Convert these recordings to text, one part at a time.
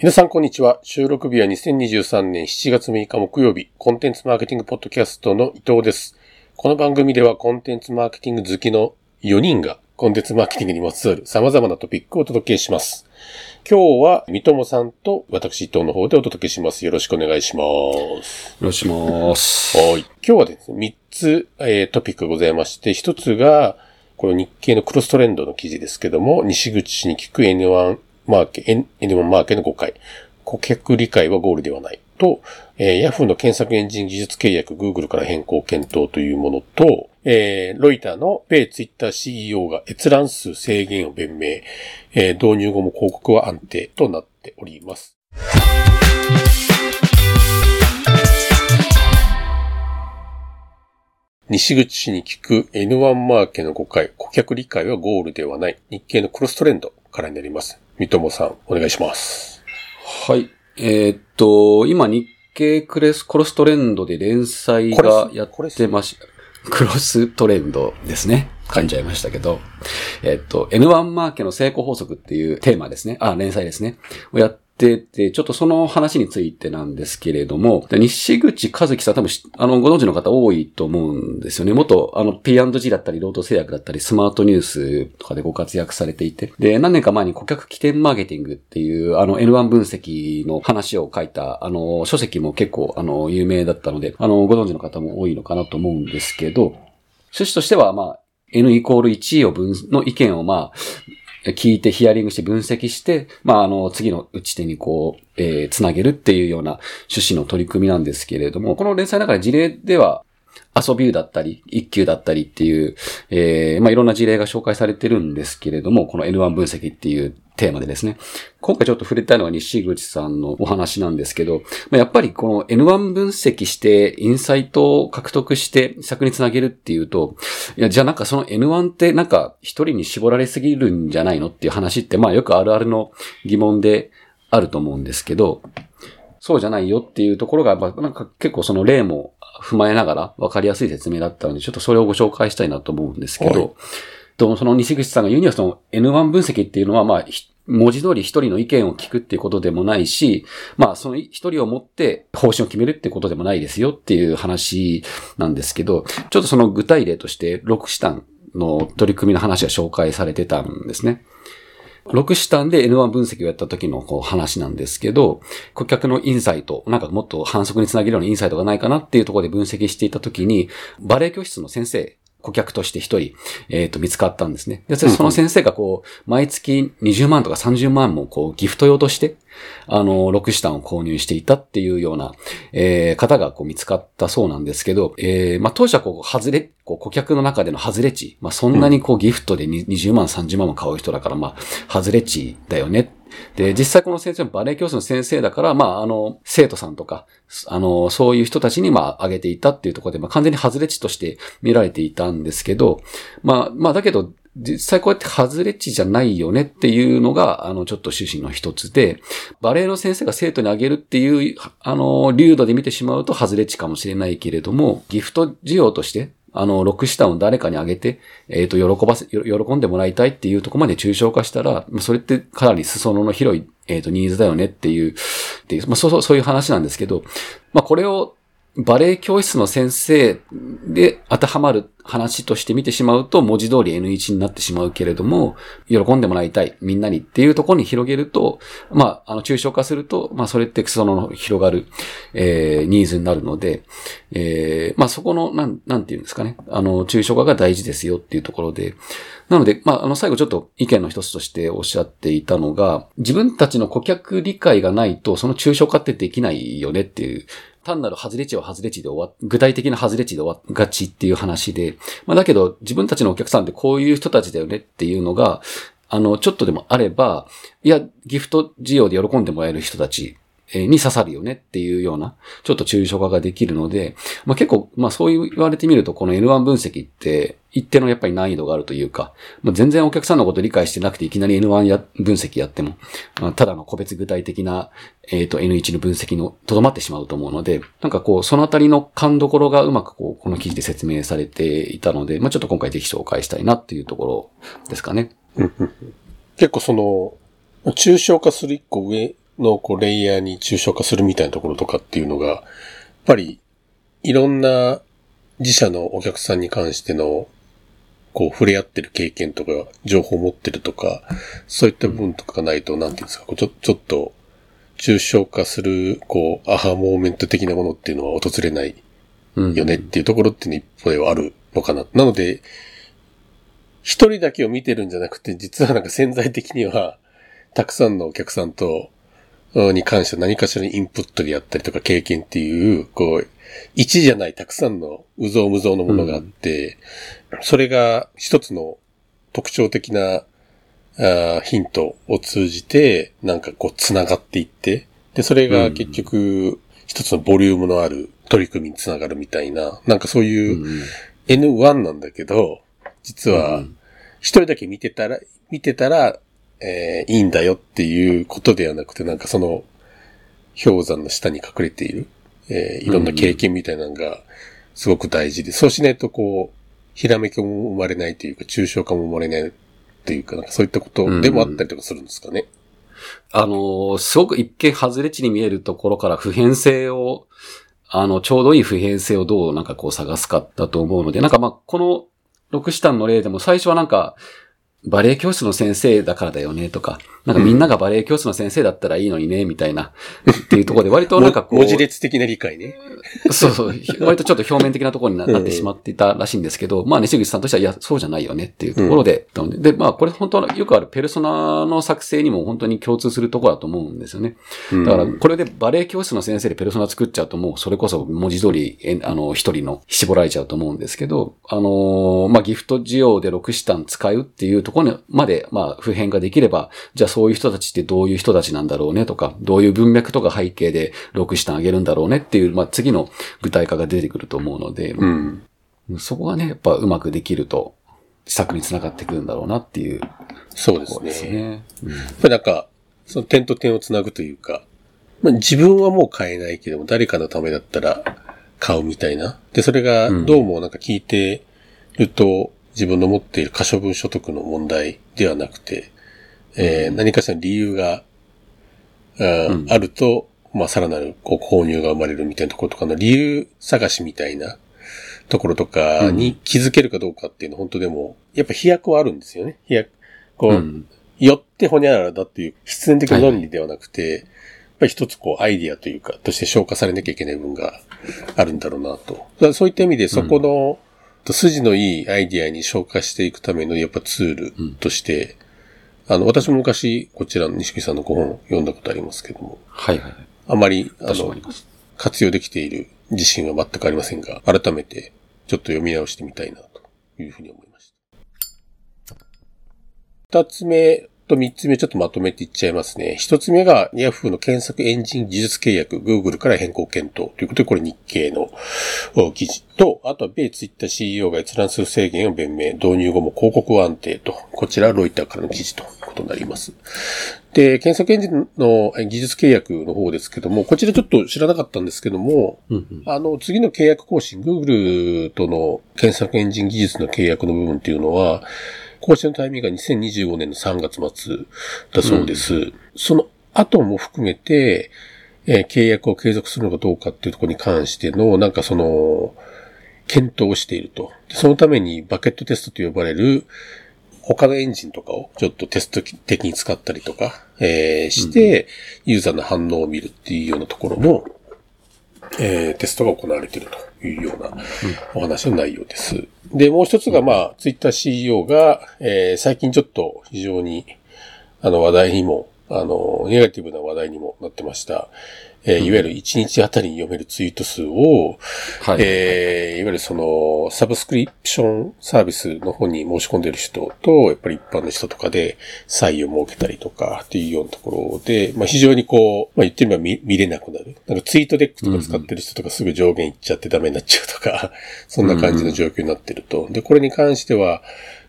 皆さんこんにちは。収録日は2023年7月6日木曜日、コンテンツマーケティングポッドキャストの伊藤です。この番組ではコンテンツマーケティング好きの4人がコンテンツマーケティングにまつわる様々なトピックをお届けします。今日は三友さんと私伊藤の方でお届けします。よろしくお願いします。よろしくお願いします。はい。今日はですね、3つ、えートピックがございまして、1つが、この日経のクロストレンドの記事ですけども、西口氏に聞く N1 マーケ、N- N1 マーケの5回。顧客理解はゴールではない。と、えー、Yahoo の検索エンジン技術契約 Google から変更検討というものと、えー、ロイターの米ツイッター CEO が閲覧数制限を弁明、えー導入後も広告は安定となっております。西口氏に聞く N1 マーケの5回、顧客理解はゴールではない。日経のクロストレンドからになります。三友さん、お願いします。はい。えーっと、今日経クレス、クロストレンドで連載がやってましクロストレンドですね。噛んじゃいましたけど。えーっと、N1 マーケの成功法則っていうテーマですね。あ、連載ですね。をやってて、ちょっとその話についてなんですけれども、西口和樹さん多分、あの、ご存知の方多いと思うんですよね。元、あの、P&G だったり、労働製薬だったり、スマートニュースとかでご活躍されていて、で、何年か前に顧客起点マーケティングっていう、あの、N1 分析の話を書いた、あの、書籍も結構、あの、有名だったので、あの、ご存知の方も多いのかなと思うんですけど、趣旨としては、まあ、N イコール1を分、の意見をまあ、聞いてヒアリングして分析して、まあ、あの、次の打ち手にこう、えーつなげるっていうような趣旨の取り組みなんですけれども、この連載の中で事例では、遊びだったり、一級だったりっていう、えーまあ、いろんな事例が紹介されてるんですけれども、この N1 分析っていうテーマでですね。今回ちょっと触れたいのは西口さんのお話なんですけど、まあ、やっぱりこの N1 分析して、インサイトを獲得して、策につなげるっていうと、いや、じゃあなんかその N1 ってなんか一人に絞られすぎるんじゃないのっていう話って、まあよくあるあるの疑問であると思うんですけど、そうじゃないよっていうところが、まあなんか結構その例も踏まえながら分かりやすい説明だったので、ちょっとそれをご紹介したいなと思うんですけはいど、とその西口さんが言うにはその N1 分析っていうのは、まあ、ひ文字通り一人の意見を聞くっていうことでもないし、まあその一人を持って方針を決めるってことでもないですよっていう話なんですけど、ちょっとその具体例として6シタンの取り組みの話が紹介されてたんですね。6シタンで N1 分析をやった時のこう話なんですけど、顧客のインサイト、なんかもっと反則につなげるようなインサイトがないかなっていうところで分析していた時に、バレエ教室の先生、顧客として一人、えっ、と、見つかったんですね。で、その先生がこう、毎月20万とか30万もこう、ギフト用として、あの、6シタンを購入していたっていうような、えー方がこう見つかったそうなんですけど、えーまあ、当社こう、外れ、こう、顧客の中での外れ値、まあ、そんなにこう、ギフトでに20万、30万も買う人だから、まあ、外れ値だよね。で、実際この先生もバレエ教室の先生だから、まあ、あの、生徒さんとか、あの、そういう人たちに、まあ、あげていたっていうところで、まあ、完全に外れ値として見られていたんですけど、まあ、まあ、だけど、実際こうやって外れ値じゃないよねっていうのが、あの、ちょっと趣旨の一つで、バレエの先生が生徒にあげるっていう、あの、流度で見てしまうと外れ値かもしれないけれども、ギフト需要として、あの、6シタンを誰かにあげて、えっ、と、喜ばせ、喜んでもらいたいっていうとこまで抽象化したら、それってかなり裾野の広い、えっ、と、ニーズだよねっていう、っていうまあ、そう、そういう話なんですけど、まあ、これを、バレエ教室の先生で当てはまる話として見てしまうと、文字通り N1 になってしまうけれども、喜んでもらいたい、みんなにっていうところに広げると、まあ、あの、抽象化すると、まあ、それってその広がる、えー、ニーズになるので、えー、まあ、そこの、なん、なんていうんですかね、あの、抽象化が大事ですよっていうところで、なので、まあ、あの、最後ちょっと意見の一つとしておっしゃっていたのが、自分たちの顧客理解がないと、その抽象化ってできないよねっていう、単なる外れ値は外れ値で終わ、具体的な外れ値で終わがちっていう話で、まあ、だけど自分たちのお客さんってこういう人たちだよねっていうのが、あの、ちょっとでもあれば、いや、ギフト事業で喜んでもらえる人たちに刺さるよねっていうような、ちょっと抽象化ができるので、まあ結構、まあそう言われてみると、この N1 分析って、一定のやっぱり難易度があるというか、まあ、全然お客さんのこと理解してなくていきなり N1 や分析やっても、まあ、ただの個別具体的な、えっ、と N1 の分析のとどまってしまうと思うので、なんかこう、そのあたりの勘どころがうまくこう、この記事で説明されていたので、まあちょっと今回ぜひ紹介したいなっていうところですかね。結構その、抽象化する一個上のこうレイヤーに抽象化するみたいなところとかっていうのが、やっぱりいろんな自社のお客さんに関してのこう触れ合ってる経験とか、情報を持ってるとか、そういった部分とかがないと、なんていうんですか、ちょ、ちょっと、抽象化する、こう、アハモーメント的なものっていうのは訪れないよねっていうところっていうの一方ではあるのかな。なので、一人だけを見てるんじゃなくて、実はなんか潜在的には、たくさんのお客さんと、に関して何かしらにインプットでやったりとか経験っていう、こう、一じゃないたくさんのうぞうむぞうのものがあって、うん、それが一つの特徴的なあヒントを通じて、なんかこう繋がっていって、で、それが結局、一つのボリュームのある取り組みにつながるみたいな、なんかそういう N1 なんだけど、実は、一人だけ見てたら、見てたら、えー、いいんだよっていうことではなくて、なんかその、氷山の下に隠れている、えー、いろんな経験みたいなのが、すごく大事で、そうしないとこう、ひらめきも生まれないというか、抽象化も生まれないというか、なんかそういったことでもあったりとかするんですかね？あの、すごく一見外れ値に見えるところから普遍性を、あの、ちょうどいい普遍性をどうなんかこう探すかだと思うので、なんかまあ、この六シタンの例でも最初はなんか、バレエ教室の先生だからだよねとか、なんかみんながバレエ教室の先生だったらいいのにね、みたいな、っていうところで割となんかこう。文字列的な理解ね。そうそう。割とちょっと表面的なところに なってしまっていたらしいんですけど、まあ西口さんとしては、いや、そうじゃないよねっていうところで、うん、で、まあこれ本当はよくあるペルソナの作成にも本当に共通するところだと思うんですよね。だからこれでバレエ教室の先生でペルソナ作っちゃうともうそれこそ文字通り、あの、一人の絞られちゃうと思うんですけど、あのまあギフト需要で6シタン使うっていうところまで、まあ普遍ができれば、じゃあそういう人たちってどういう人たちなんだろうねとか、どういう文脈とか背景で6シタンあげるんだろうねっていう、まあ次の具体化が出てくると思うので、うん、そこがね、やっぱうまくできると、施策につながってくるんだろうなっていう、ね、そうですね。うん、やっぱりなんか、その点と点をつなぐというか、まあ、自分はもう買えないけども、誰かのためだったら買うみたいな。で、それがどうもなんか聞いてると、自分の持っている可処分所得の問題ではなくて、えー、何かしらの理由が、うん、あると、まあ、さらなるこう購入が生まれるみたいなところとかの理由探しみたいなところとかに気づけるかどうかっていうのは本当でも、やっぱ飛躍はあるんですよね。飛躍。こう、うん、よってほにゃららだっていう必然的な論理ではなくて、はい、やっぱり一つこうアイディアというか、として消化されなきゃいけない部分があるんだろうなと。そういった意味でそこの、うん、筋のいいアイディアに消化していくためのやっぱツールとして、うん、あの、私も昔こちらの西木さんのご本読んだことありますけども。はいはい。あまり、あの、活用できている自信は全くありませんが、改めてちょっと読み直してみたいなというふうに思いました。二つ目と三つ目ちょっとまとめていっちゃいますね。一つ目が Yahoo の検索エンジン技術契約、Google から変更検討ということで、これ日経の記事と、あとは米ツイッター CEO が閲覧する制限を弁明、導入後も広告は安定と、こちらロイターからの記事ということになります。で、検索エンジンの技術契約の方ですけども、こちらちょっと知らなかったんですけども、うんうん、あの、次の契約更新、Google との検索エンジン技術の契約の部分っていうのは、更新のタイミングが2025年の3月末だそうです。うん、その後も含めて、えー、契約を継続するのかどうかっていうところに関しての、なんかその、検討をしていると。そのためにバケットテストと呼ばれる、他のエンジンとかをちょっとテスト的に使ったりとか、えー、して、ユーザーの反応を見るっていうようなところも、えー、テストが行われているというようなお話の内容です。で、もう一つが、まあ、ツイッター CEO が、えー、最近ちょっと非常に、あの、話題にも、あの、ネガティブな話題にもなってました。えー、いわゆる1日あたりに読めるツイート数を、はい、えー、いわゆるその、サブスクリプションサービスの方に申し込んでる人と、やっぱり一般の人とかで差異を設けたりとかっていうようなところで、まあ非常にこう、まあ言ってみれば見見れなくなる。なんかツイートデックとか使ってる人とかすぐ上限いっちゃってダメになっちゃうとか、そんな感じの状況になってると。で、これに関しては、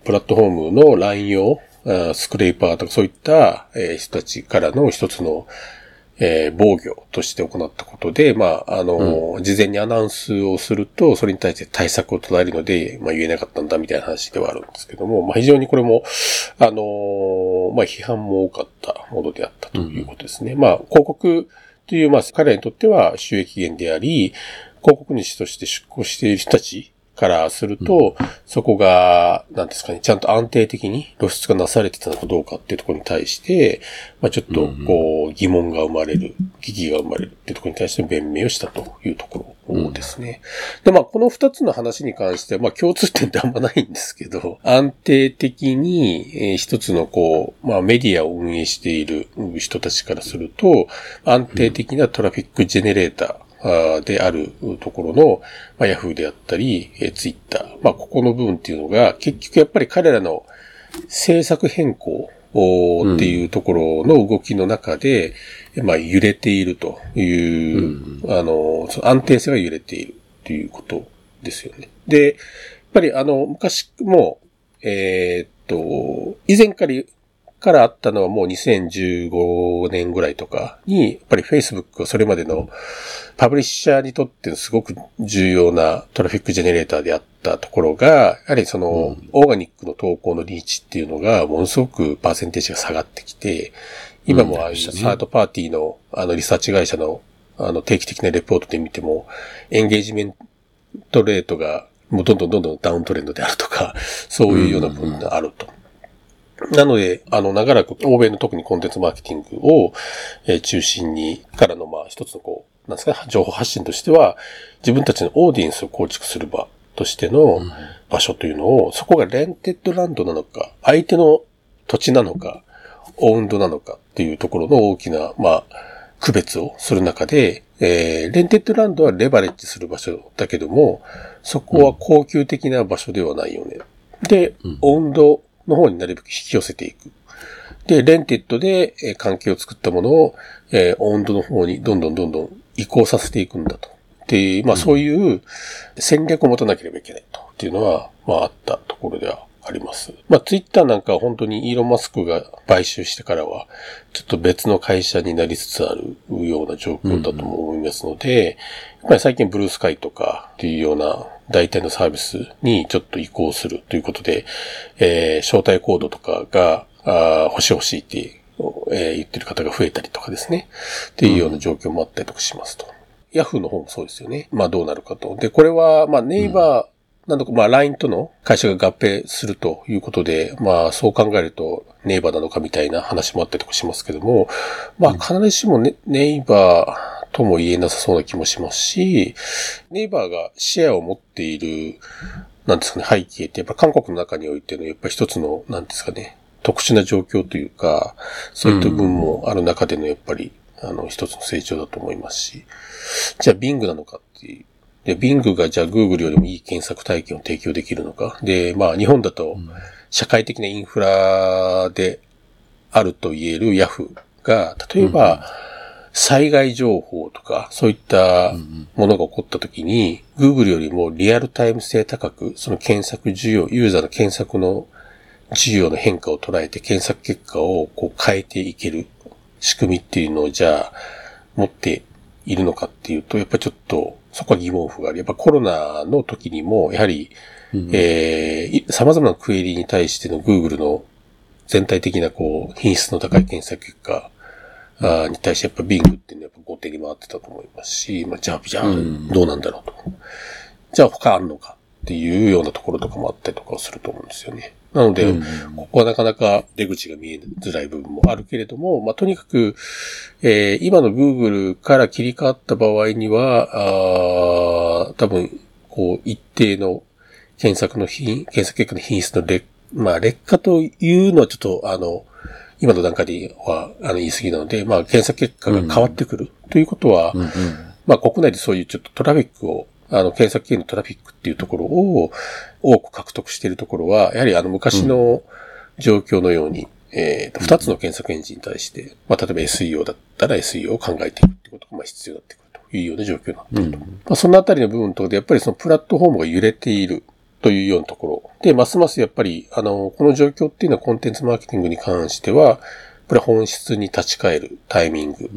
プラットフォームの乱用、スクレーパーとかそういった、え人たちからの一つのえー、防御として行ったことで、まあ、あの、うん、事前にアナウンスをすると、それに対して対策を取られるので、まあ言えなかったんだみたいな話ではあるんですけども、まあ非常にこれも、あの、まあ批判も多かったものであったということですね。うん、まあ広告という、まあ彼らにとっては収益源であり、広告主として出向している人たちからすると、うん、そこが、なんですかね、ちゃんと安定的に露出がなされてたのかどうかっていうところに対して、まあちょっと、こう、疑問が生まれる、疑義が生まれるっていうところに対して弁明をしたというところですね。うん、で、まあこの二つの話に関しては、まあ共通点ってあんまないんですけど、安定的に、えー、一つのこう、まあメディアを運営している人たちからすると、安定的なトラフィックジェネレーター、であるところの、まあ、Yahoo であったり、えー、Twitter。まあ、ここの部分っていうのが、結局やっぱり彼らの政策変更っていうところの動きの中で、うん、まあ、揺れているという、うん、あの、その安定性が揺れているということですよね。で、やっぱりあの、昔も、えー、っと、以前からからあったのはもう2015年ぐらいとかに、やっぱり Facebook はそれまでのパブリッシャーにとってのすごく重要なトラフィックジェネレーターであったところが、やはりその、オーガニックの投稿のリーチっていうのが、ものすごくパーセンテージが下がってきて、今もああいうサードパーティーの、あの、リサーチ会社の、あの、定期的なレポートで見ても、エンゲージメントレートが、もうどんどんどんどんダウントレンドであるとか、そういうような部分があると。なので、あの、長らく欧米の特にコンテンツマーケティングを、えー、中心に、からの、まあ、一つのこう、なんですか、情報発信としては、自分たちのオーディエンスを構築する場としての場所というのを、そこが rented land なのか、相手の土地なのか、 owned なのかっていうところの大きな、まあ、区別をする中で、えー、 rented land はレバレッジする場所だけども、そこは恒久的な場所ではないよね。で、 ownedの方になるべく引き寄せていく。で、 rented で、え関係を作ったものを、えー、 owned の方にどんどんどんどん移行させていくんだと。で、まあそういう戦略を持たなければいけないと。っていうのは、まああったところではあります。まあツイッターなんかは本当にイーロン・マスクが買収してからは、ちょっと別の会社になりつつあるような状況だとも思いますので、やっぱり最近 Bluesky とかっていうような代替のサービスにちょっと移行するということで、えー、招待コードとかが、あ欲しい欲しいって、えー、言ってる方が増えたりとかですね。っていうような状況もあったりとかしますと。ヤフーの方もそうですよね。まあどうなるかと。で、これは、まあネイバー、なんとか、まあ LINE との会社が合併するということで、まあそう考えるとネイバーなのかみたいな話もあったりとかしますけども、まあ必ずしもね、ネイバー、とも言えなさそうな気もしますし、ネイバーがシェアを持っている、なんですかね、背景ってやっぱ韓国の中においてのやっぱ一つの、なんですかね、特殊な状況というか、そういった部分もある中でのやっぱり、あの、一つの成長だと思いますし、じゃあ Bing なのかっていう。で、Bing がじゃあ Google よりもいい検索体験を提供できるのか。で、まあ日本だと、社会的なインフラであると言える Yahoo が、例えば、うん災害情報とか、そういったものが起こった時に、Google よりもリアルタイム性高く、その検索需要、ユーザーの検索の需要の変化を捉えて検索結果をこう変えていける仕組みっていうのをじゃあ持っているのかっていうと、やっぱちょっとそこは疑問符がある。やっぱコロナの時にも、やはり、うん、えー、様々なクエリに対しての Google の全体的なこう品質の高い検索結果あに対してやっぱビングっていうのはやっぱ後手に回ってたと思いますし、まあ、じゃあ、じゃあ、どうなんだろうと。じゃあ他あんのかっていうようなところとかもあったりとかすると思うんですよね。なので、ここはなかなか出口が見えづらい部分もあるけれども、まあ、とにかく、えー、今の Google から切り替わった場合には、あ多分、こう、一定の検索の品、検索結果の品質の劣、まあ、劣化というのはちょっと、あの、今の段階では、あの、言い過ぎなので、まあ、検索結果が変わってくるということは、うんうん、まあ、国内でそういうちょっとトラフィックを、あの、検索系のトラフィックっていうところを多く獲得しているところは、やはりあの、昔の状況のように、えっ、と、二つの検索エンジンに対して、まあ、例えば SEO だったら SEO を考えていくってことが、まあ、必要になってくるというような状況になっていると。うん、まあ、そのあたりの部分とで、やっぱりそのプラットフォームが揺れている。というようなところ。で、ますますやっぱり、あの、この状況っていうのはコンテンツマーケティングに関しては、これ本質に立ち返るタイミング、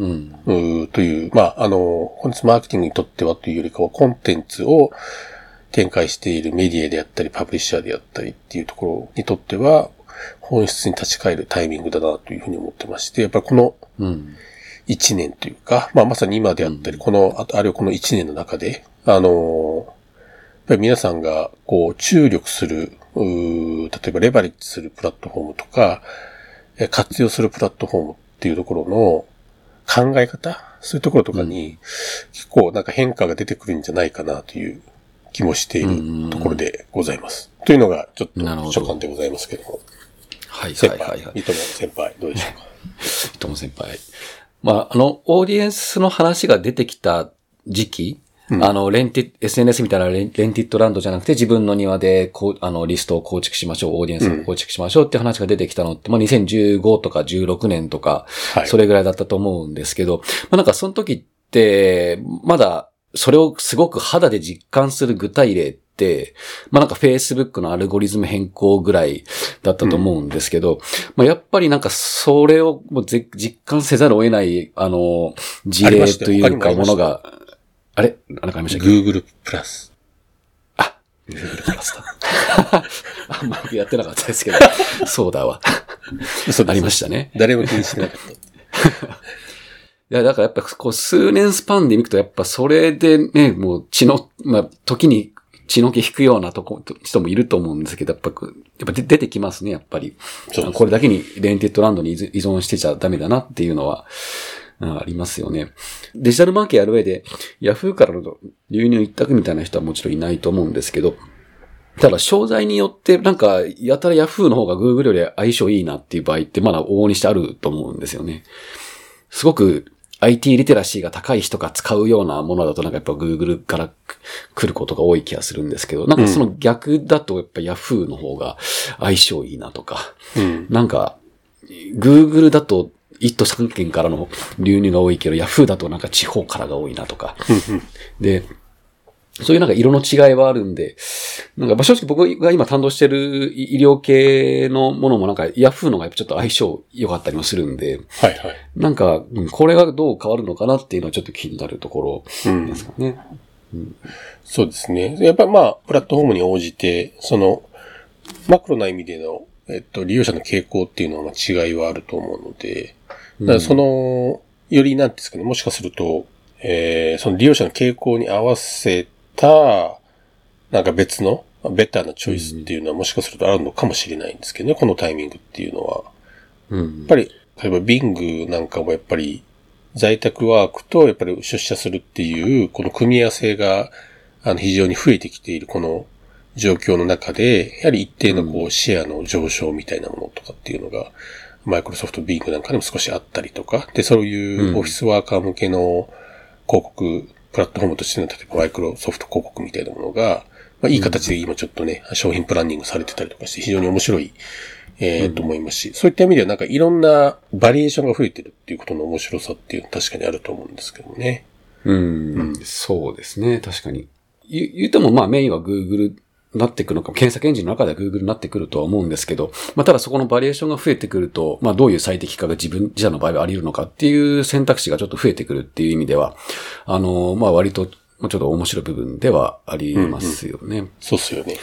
うん。という、まあ、あの、本日マーケティングにとってはというよりかは、コンテンツを展開しているメディアであったり、パブリッシャーであったりっていうところにとっては、本質に立ち返るタイミングだなというふうに思ってまして、やっぱりこのうん。一年というか、まあまさに今であったり、この、あるいはこの一年の中で、あの、やっぱり皆さんがこう注力する、例えばレバレッジするプラットフォームとか、え活用するプラットフォームっていうところの考え方？そういうところとかに、結構なんか変化が出てくるんじゃないかなという気もしているところでございます。というのがちょっと所感でございますけども。はい先輩、はいはいはい。三友先輩、どうでしょうか？とも先輩。まあ、あの、オーディエンスの話が出てきた時期、うん。あの、レンティ、SNS みたいなレンティッドランドじゃなくて自分の庭で、こう、あの、リストを構築しましょう、オーディエンスを構築しましょうって話が出てきたのって、まあ、2015とか16年とか、はい。それぐらいだったと思うんですけど、まあ、なんかその時って、まだ、それをすごく肌で実感する具体例って、まあなんか Facebook のアルゴリズム変更ぐらいだったと思うんですけど、まあやっぱりなんかそれをもうぜ実感せざるを得ない、あの、事例というかものが、あれ？なんかありましたっけ？Google プラス。あ、Google プラスだ。あんまりやってなかったですけど、そうだわ。嘘ですありましたね。誰も気にしてなかった。いや、だからやっぱこう数年スパンで見るとやっぱそれでね、もう血の、まあ時に血の気引くようなとこ、人もいると思うんですけど、やっぱやっぱ出出てきますね、やっぱり。そうですこれだけにレンテッドランドに依存してちゃダメだなっていうのは、うんありますよね。デジタルマーケやる上で、ヤフーからの流入一択みたいな人はもちろんいないと思うんですけど、ただ、商材によって、なんか、やたらヤフーの方が Google より相性いいなっていう場合って、まだ往々にしてあると思うんですよね。すごく IT リテラシーが高い人が使うようなものだとなんかやっぱ Google から来ることが多い気がするんですけど、なんかその逆だとやっぱ Yahoo の方が相性いいなとか、うん。なんか Google だと一都三県からの流入が多いけど Yahoo だとなんか地方からが多いなとか、で、そういうなんか色の違いはあるんで、なんかまあ正直僕が今担当してる医療系のものもなんか Yahoo のがやっぱちょっと相性良かったりもするんで、はいはい。なんか、うんこれがどう変わるのかなっていうのはちょっと気になるとこうんろで。すかね。そうですね。やっぱりまあ、プラットフォームに応じて、その、マクロな意味での、えっと、利用者の傾向っていうのはまあ違いはあると思うので、だからその、よりなんですかね、もしかすると、えー、その利用者の傾向に合わせた、なんか別の、ベターなチョイスっていうのはもしかするとあるのかもしれないんですけどね、このタイミングっていうのは。うん。やっぱり、例えば Bing なんかもやっぱり在宅ワークとやっぱり出社するっていう、この組み合わせが、あの、非常に増えてきているこの状況の中で、やはり一定のこう、シェアの上昇みたいなものとかっていうのが、マイクロソフト Bing なんかでも少しあったりとか、で、そういうオフィスワーカー向けの広告、プラットフォームとしての、例えばマイクロソフト広告みたいなものが、まあ、いい形で今ちょっとね、商品プランニングされてたりとかして、非常に面白い、えーと思いますし、そういった意味ではなんかいろんなバリエーションが増えてるっていうことの面白さっていうのは確かにあると思うんですけどね。うん、そうですね、確かに。言言うてもまあメインは Google になってくるのか、検索エンジンの中では Google になってくるとは思うんですけど、まあただそこのバリエーションが増えてくると、まあどういう最適化が自分自社の場合はあり得るのかっていう選択肢がちょっと増えてくるっていう意味では、あの、まあ割と、まあちょっと面白い部分ではありますよね。そうっすよね。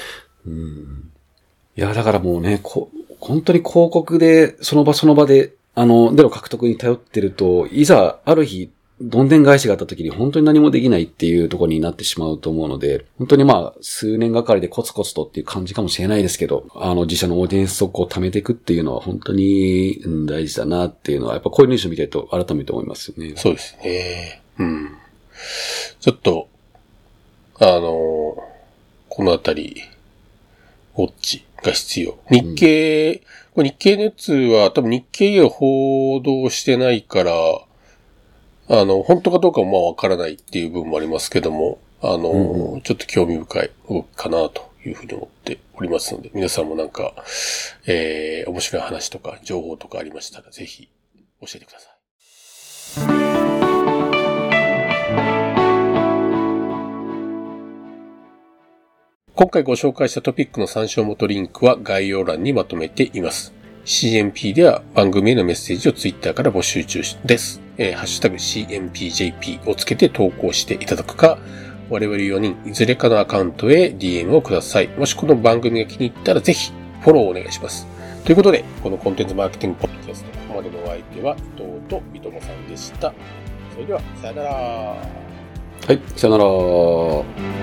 いや、だからもうね、こ本当に広告で、その場その場で、あの、での獲得に頼ってると、いざ、ある日、どんでん返しがあった時に本当に何もできないっていうところになってしまうと思うので、本当にまあ、数年がかりでコツコツとっていう感じかもしれないですけど、あの、自社のオーディエンスをこう貯めていくっていうのは本当にうん大事だなっていうのは、やっぱこういうニュース見てると改めて思いますよね。そうですね。うん。ちょっと、あのこのあたり、ウォッチが必要。日経、これ日経ネッツは多分日経以外は報道してないから、あの、本当かどうかもまあわからないっていう部分もありますけども、あの、うんちょっと興味深い動きかなというふうに思っておりますので、皆さんもなんか、えー、面白い話とか情報とかありましたら、ぜひ教えてください。今回ご紹介したトピックの参照元リンクは概要欄にまとめています。CMP では番組へのメッセージを Twitter から募集中です。えー、ハッシュタグ CMPJP をつけて投稿していただくか、我々4人いずれかのアカウントへ DM をください。もしこの番組が気に入ったらぜひフォローお願いします。ということで、このコンテンツマーケティングポッドキャスト、ここまでのお相手は伊藤と三友さんでした。それでは、さよなら。はい、さよなら。